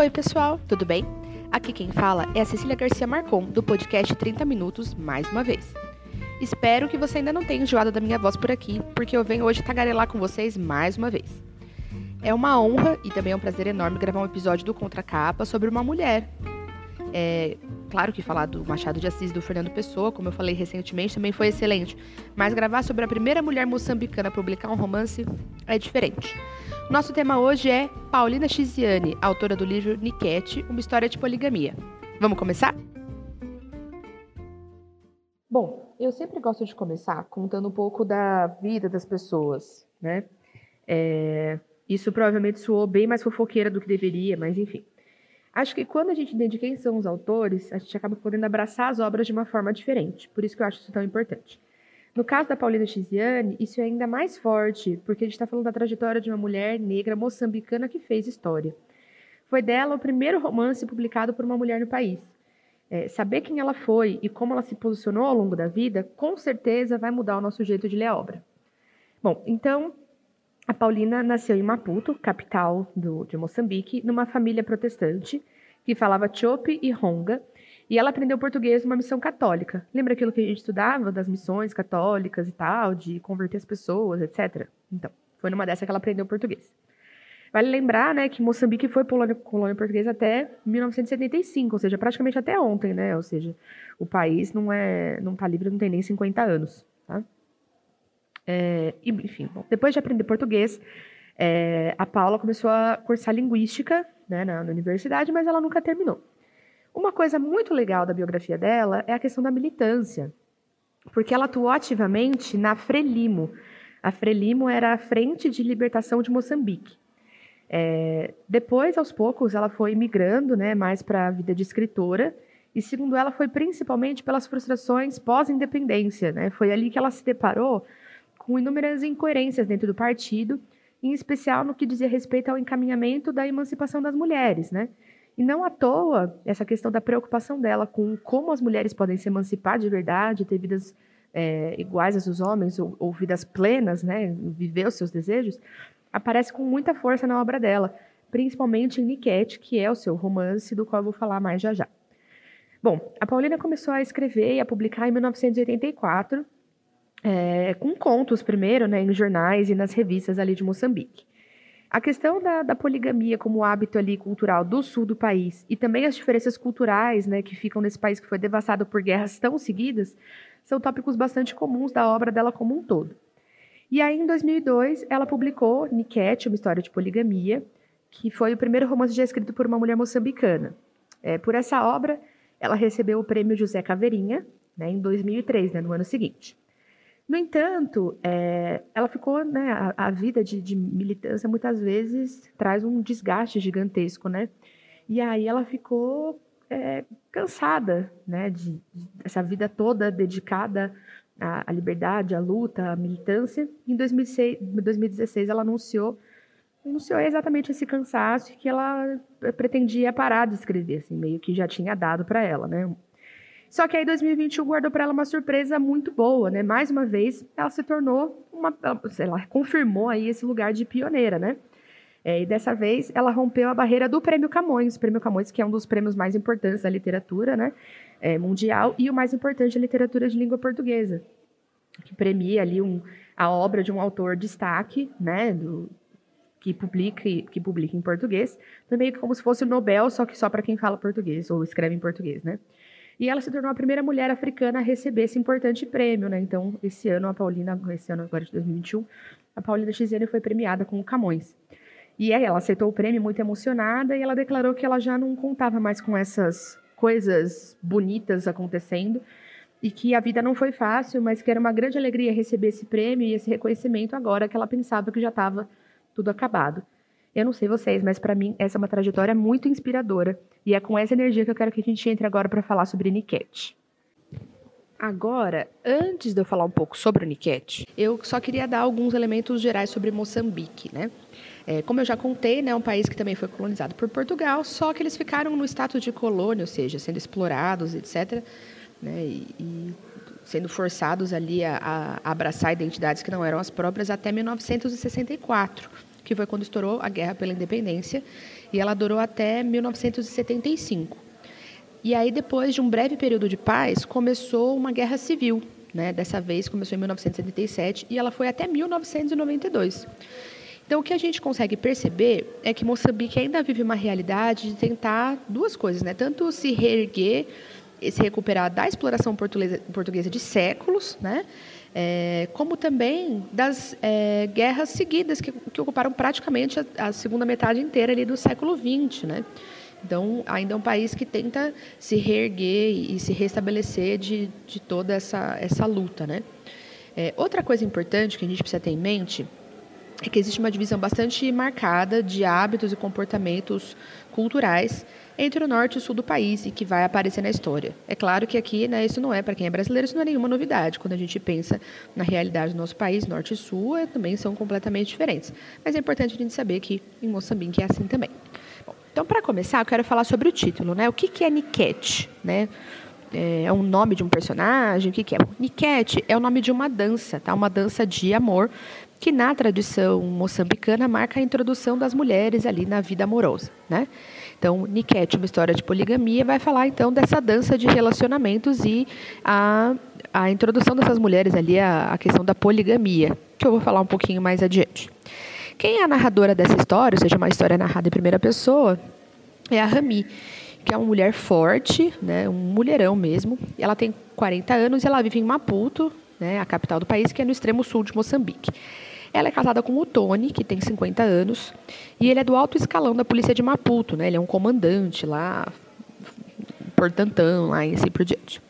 Oi, pessoal, tudo bem? Aqui quem fala é a Cecília Garcia Marcon, do podcast 30 Minutos, mais uma vez. Espero que você ainda não tenha enjoado da minha voz por aqui, porque eu venho hoje tagarelar com vocês mais uma vez. É uma honra e também é um prazer enorme gravar um episódio do Contra Capa sobre uma mulher. É, claro que falar do Machado de Assis e do Fernando Pessoa, como eu falei recentemente, também foi excelente, mas gravar sobre a primeira mulher moçambicana a publicar um romance é diferente. Nosso tema hoje é Paulina Chiziane, autora do livro Niquete, uma história de poligamia. Vamos começar? Bom, eu sempre gosto de começar contando um pouco da vida das pessoas, né? É, isso provavelmente soou bem mais fofoqueira do que deveria, mas enfim. Acho que quando a gente entende quem são os autores, a gente acaba podendo abraçar as obras de uma forma diferente. Por isso que eu acho isso tão importante. No caso da Paulina Chiziane, isso é ainda mais forte, porque a gente está falando da trajetória de uma mulher negra moçambicana que fez história. Foi dela o primeiro romance publicado por uma mulher no país. É, saber quem ela foi e como ela se posicionou ao longo da vida, com certeza vai mudar o nosso jeito de ler a obra. Bom, então, a Paulina nasceu em Maputo, capital do, de Moçambique, numa família protestante que falava chope e ronga, e ela aprendeu português numa missão católica. Lembra aquilo que a gente estudava das missões católicas e tal, de converter as pessoas, etc. Então, foi numa dessa que ela aprendeu português. Vale lembrar, né, que Moçambique foi colônia, colônia portuguesa até 1975, ou seja, praticamente até ontem, né? Ou seja, o país não é, não está livre, não tem nem 50 anos, tá? É, enfim, bom, depois de aprender português, é, a Paula começou a cursar linguística né, na, na universidade, mas ela nunca terminou. Uma coisa muito legal da biografia dela é a questão da militância, porque ela atuou ativamente na Frelimo. A Frelimo era a Frente de Libertação de Moçambique. É, depois, aos poucos, ela foi migrando né, mais para a vida de escritora, e segundo ela, foi principalmente pelas frustrações pós-independência. Né? Foi ali que ela se deparou com inúmeras incoerências dentro do partido, em especial no que dizia respeito ao encaminhamento da emancipação das mulheres. Né? E não à toa essa questão da preocupação dela com como as mulheres podem se emancipar de verdade, ter vidas é, iguais às dos homens, ou, ou, vidas plenas, né, viver os seus desejos, aparece com muita força na obra dela, principalmente em Niquete, que é o seu romance, do qual eu vou falar mais já já. Bom, a Paulina começou a escrever e a publicar em 1984, é, com contos primeiro, né, em jornais e nas revistas ali de Moçambique. A questão da, da, poligamia como hábito ali cultural do sul do país e também as diferenças culturais né, que ficam nesse país que foi devastado por guerras tão seguidas são tópicos bastante comuns da obra dela como um todo. E aí, em 2002, ela publicou Niquete, uma história de poligamia, que foi o primeiro romance já escrito por uma mulher moçambicana. É, por essa obra, ela recebeu o prêmio José Caveirinha, né, em 2003, né, no ano seguinte. No entanto, é, ela ficou, né, a, a vida de, de, militância muitas vezes traz um desgaste gigantesco, né? E aí ela ficou é, cansada, né, de, de, dessa vida toda dedicada à, à, liberdade, à luta, à militância. Em 2006, 2016, ela anunciou, anunciou exatamente esse cansaço que ela pretendia parar de escrever, assim, meio que já tinha dado para ela, né? Só que aí 2021 guardou para ela uma surpresa muito boa, né? Mais uma vez, ela se tornou uma, sei lá, confirmou aí esse lugar de pioneira, né? É, e dessa vez ela rompeu a barreira do Prêmio Camões, o Prêmio Camões que é um dos prêmios mais importantes da literatura, né? É, mundial e o mais importante da literatura de língua portuguesa, que premia ali um, a obra de um autor destaque, né? Do, que publica, que publica em português, também como se fosse o Nobel, só que só para quem fala português ou escreve em português, né? E ela se tornou a primeira mulher africana a receber esse importante prêmio, né? Então, esse ano, a Paulina, esse ano agora de 2021, a Paulina Chiziane foi premiada com o Camões. E aí ela aceitou o prêmio muito emocionada e ela declarou que ela já não contava mais com essas coisas bonitas acontecendo e que a vida não foi fácil, mas que era uma grande alegria receber esse prêmio e esse reconhecimento agora que ela pensava que já estava tudo acabado. Eu não sei vocês, mas para mim essa é uma trajetória muito inspiradora. E é com essa energia que eu quero que a gente entre agora para falar sobre Niket. Agora, antes de eu falar um pouco sobre o Niket, eu só queria dar alguns elementos gerais sobre Moçambique, né? É, como eu já contei, né, é um país que também foi colonizado por Portugal, só que eles ficaram no status de colônia, ou seja, sendo explorados, etc., né, e, e sendo forçados ali a, a, abraçar identidades que não eram as próprias até 1964 que foi quando estourou a Guerra pela Independência, e ela durou até 1975. E aí, depois de um breve período de paz, começou uma guerra civil. Né? Dessa vez começou em 1977 e ela foi até 1992. Então, o que a gente consegue perceber é que Moçambique ainda vive uma realidade de tentar duas coisas, né? Tanto se reerguer, se recuperar da exploração portuguesa de séculos, né? É, como também das é, guerras seguidas que, que ocuparam praticamente a, a, segunda metade inteira ali do século XX, né? Então, ainda é um país que tenta se reerguer e, se restabelecer de, de toda essa, essa luta, né? É, outra coisa importante que a gente precisa ter em mente é que existe uma divisão bastante marcada de hábitos e comportamentos culturais entre o norte e o sul do país e que vai aparecer na história. É claro que aqui, né, isso não é para quem é brasileiro, isso não é nenhuma novidade. Quando a gente pensa na realidade do nosso país, norte e sul é, também são completamente diferentes. Mas é importante a gente saber que em Moçambique é assim também. Bom, então, para começar, eu quero falar sobre o título, né? O que, que é Niket, né? É, é um nome de um personagem? O que, que é? Niket é o nome de uma dança, tá? Uma dança de amor que na tradição moçambicana marca a introdução das mulheres ali na vida amorosa, né? Então, Niket, uma história de poligamia, vai falar então dessa dança de relacionamentos e a, a introdução dessas mulheres ali, a, a questão da poligamia, que eu vou falar um pouquinho mais adiante. Quem é a narradora dessa história, ou seja, uma história narrada em primeira pessoa, é a Rami, que é uma mulher forte, né, um mulherão mesmo. Ela tem 40 anos e ela vive em Maputo, né, a capital do país, que é no extremo sul de Moçambique. Ela é casada com o Tony, que tem 50 anos, e ele é do alto escalão da polícia de Maputo, né? Ele é um comandante lá, portantão lá e assim por diante.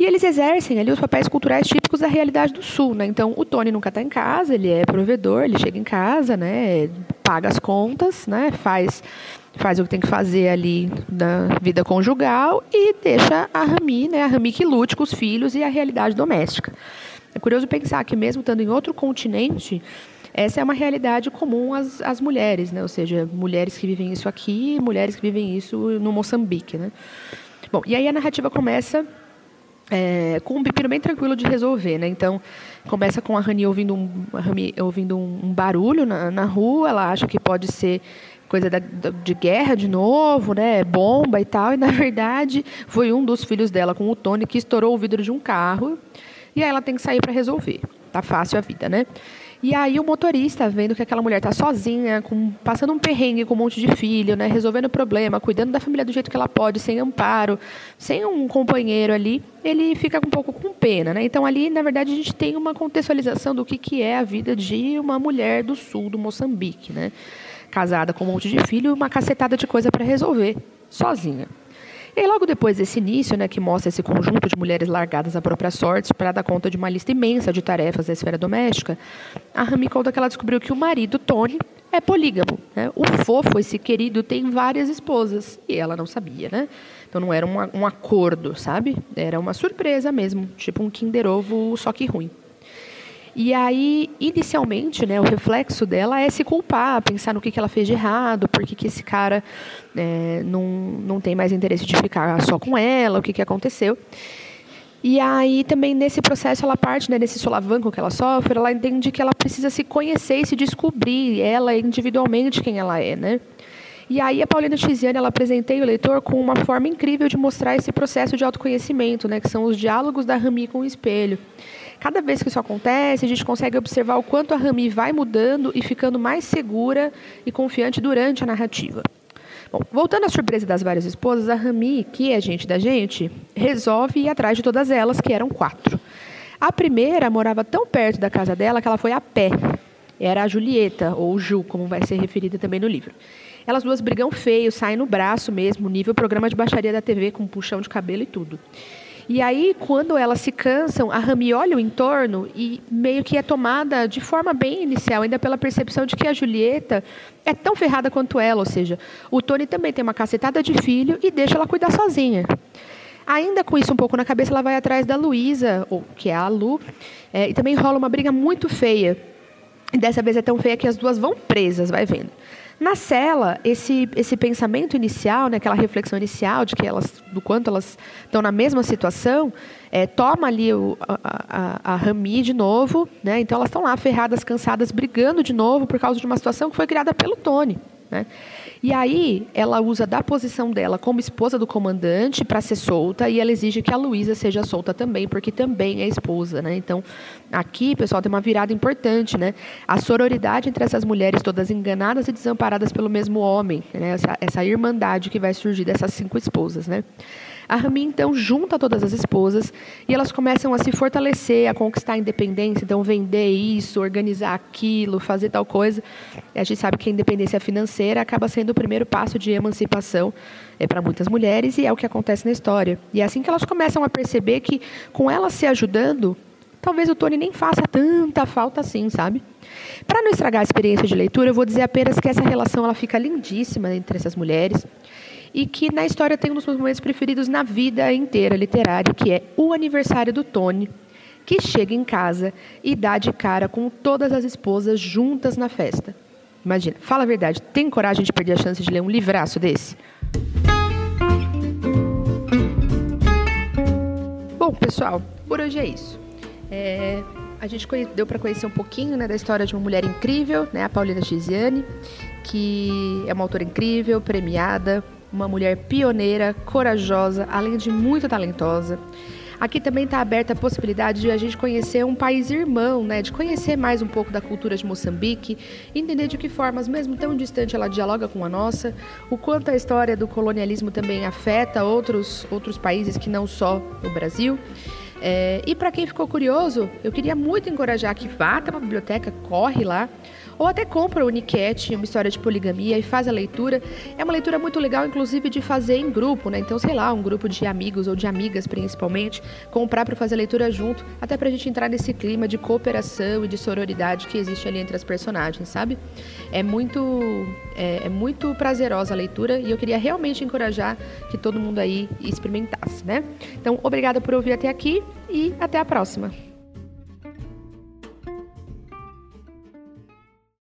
E eles exercem ali os papéis culturais típicos da realidade do Sul, né? Então, o Tony nunca está em casa, ele é provedor, ele chega em casa, né? Paga as contas, né? Faz, faz o que tem que fazer ali na vida conjugal e deixa a Rami, né? A Rami que lute com os filhos e a realidade doméstica. É curioso pensar que mesmo estando em outro continente, essa é uma realidade comum às, às mulheres, né? Ou seja, mulheres que vivem isso aqui, mulheres que vivem isso no Moçambique, né? Bom, e aí a narrativa começa é, com um pepino bem tranquilo de resolver, né? Então, começa com a Rani ouvindo um, Rani ouvindo um, barulho na, na, rua, ela acha que pode ser coisa da, de guerra de novo, né? Bomba e tal, e na verdade foi um dos filhos dela com o Tony que estourou o vidro de um carro e aí ela tem que sair para resolver. Tá fácil a vida, né? E aí o motorista, vendo que aquela mulher está sozinha, com, passando um perrengue com um monte de filho, né, resolvendo o problema, cuidando da família do jeito que ela pode, sem amparo, sem um companheiro ali, ele fica um pouco com pena, né? Então ali, na verdade, a gente tem uma contextualização do que, que é a vida de uma mulher do sul do Moçambique, né? Casada com um monte de filho, uma cacetada de coisa para resolver, sozinha. E logo depois desse início, né, que mostra esse conjunto de mulheres largadas à própria sorte para dar conta de uma lista imensa de tarefas da esfera doméstica, a Rami conta que ela descobriu que o marido, Tony, é polígamo. Né? O fofo, esse querido, tem várias esposas. E ela não sabia, né? Então não era um, um acordo, sabe? Era uma surpresa mesmo, tipo um Kinder Ovo, só que ruim. E aí, inicialmente, né, o reflexo dela é se culpar, pensar no que, que ela fez de errado, por que, que esse cara é, não, não tem mais interesse de ficar só com ela, o que, que aconteceu. E aí também nesse processo ela parte, né, nesse solavanco que ela sofre, ela entende que ela precisa se conhecer e se descobrir, ela individualmente quem ela é, né? E aí a Paulina Tiziane, ela apresentei o leitor com uma forma incrível de mostrar esse processo de autoconhecimento, né, que são os diálogos da Rami com o espelho. Cada vez que isso acontece, a gente consegue observar o quanto a Rami vai mudando e ficando mais segura e confiante durante a narrativa. Bom, voltando à surpresa das várias esposas, a Rami, que é gente da gente, resolve ir atrás de todas elas, que eram quatro. A primeira morava tão perto da casa dela que ela foi a pé. Era a Julieta, ou Ju, como vai ser referida também no livro. Elas duas brigam feio, saem no braço mesmo, nível programa de baixaria da TV, com puxão de cabelo e tudo. E aí, quando elas se cansam, a Rami olha o entorno e meio que é tomada de forma bem inicial, ainda pela percepção de que a Julieta é tão ferrada quanto ela, ou seja, o Tony também tem uma cacetada de filho e deixa ela cuidar sozinha. Ainda com isso um pouco na cabeça, ela vai atrás da Luísa, que é a Lu, é, e também rola uma briga muito feia. E dessa vez é tão feia que as duas vão presas, vai vendo. Na cela, esse, esse pensamento inicial, né, aquela reflexão inicial de que elas, do quanto elas estão na mesma situação, é, toma ali o, a, a, a Rami de novo, né? Então elas estão lá ferradas, cansadas, brigando de novo por causa de uma situação que foi criada pelo Tony. Né? E aí ela usa da posição dela como esposa do comandante para ser solta e ela exige que a Luísa seja solta também, porque também é esposa, né? Então, aqui, pessoal, tem uma virada importante, né? A sororidade entre essas mulheres todas enganadas e desamparadas pelo mesmo homem, né? essa, essa irmandade que vai surgir dessas cinco esposas, né? A Rami, então, junta todas as esposas e elas começam a se fortalecer, a conquistar a independência, então vender isso, organizar aquilo, fazer tal coisa. A gente sabe que a independência financeira acaba sendo o primeiro passo de emancipação é, para muitas mulheres e é o que acontece na história. E é assim que elas começam a perceber que, com elas se ajudando, talvez o Tony nem faça tanta falta assim, sabe? Para não estragar a experiência de leitura, eu vou dizer apenas que essa relação ela fica lindíssima entre essas mulheres e que na história tem um dos meus momentos preferidos na vida inteira literária, que é o aniversário do Tony, que chega em casa e dá de cara com todas as esposas juntas na festa. Imagina, fala a verdade, tem coragem de perder a chance de ler um livraço desse? Bom, pessoal, por hoje é isso. É, a gente deu para conhecer um pouquinho né, da história de uma mulher incrível, né, a Paulina Giziane, que é uma autora incrível, premiada, uma mulher pioneira, corajosa, além de muito talentosa. Aqui também está aberta a possibilidade de a gente conhecer um país irmão, né? de conhecer mais um pouco da cultura de Moçambique, entender de que formas, mesmo tão distante, ela dialoga com a nossa, o quanto a história do colonialismo também afeta outros, outros países que não só o Brasil. É, e para quem ficou curioso, eu queria muito encorajar que vá até uma biblioteca, corre lá, ou até compra o Unicat, uma história de poligamia, e faz a leitura. É uma leitura muito legal, inclusive, de fazer em grupo, né? Então, sei lá, um grupo de amigos ou de amigas, principalmente, comprar para fazer a leitura junto, até para a gente entrar nesse clima de cooperação e de sororidade que existe ali entre as personagens, sabe? É muito, é, é muito prazerosa a leitura e eu queria realmente encorajar que todo mundo aí experimentasse, né? Então, obrigada por ouvir até aqui e até a próxima.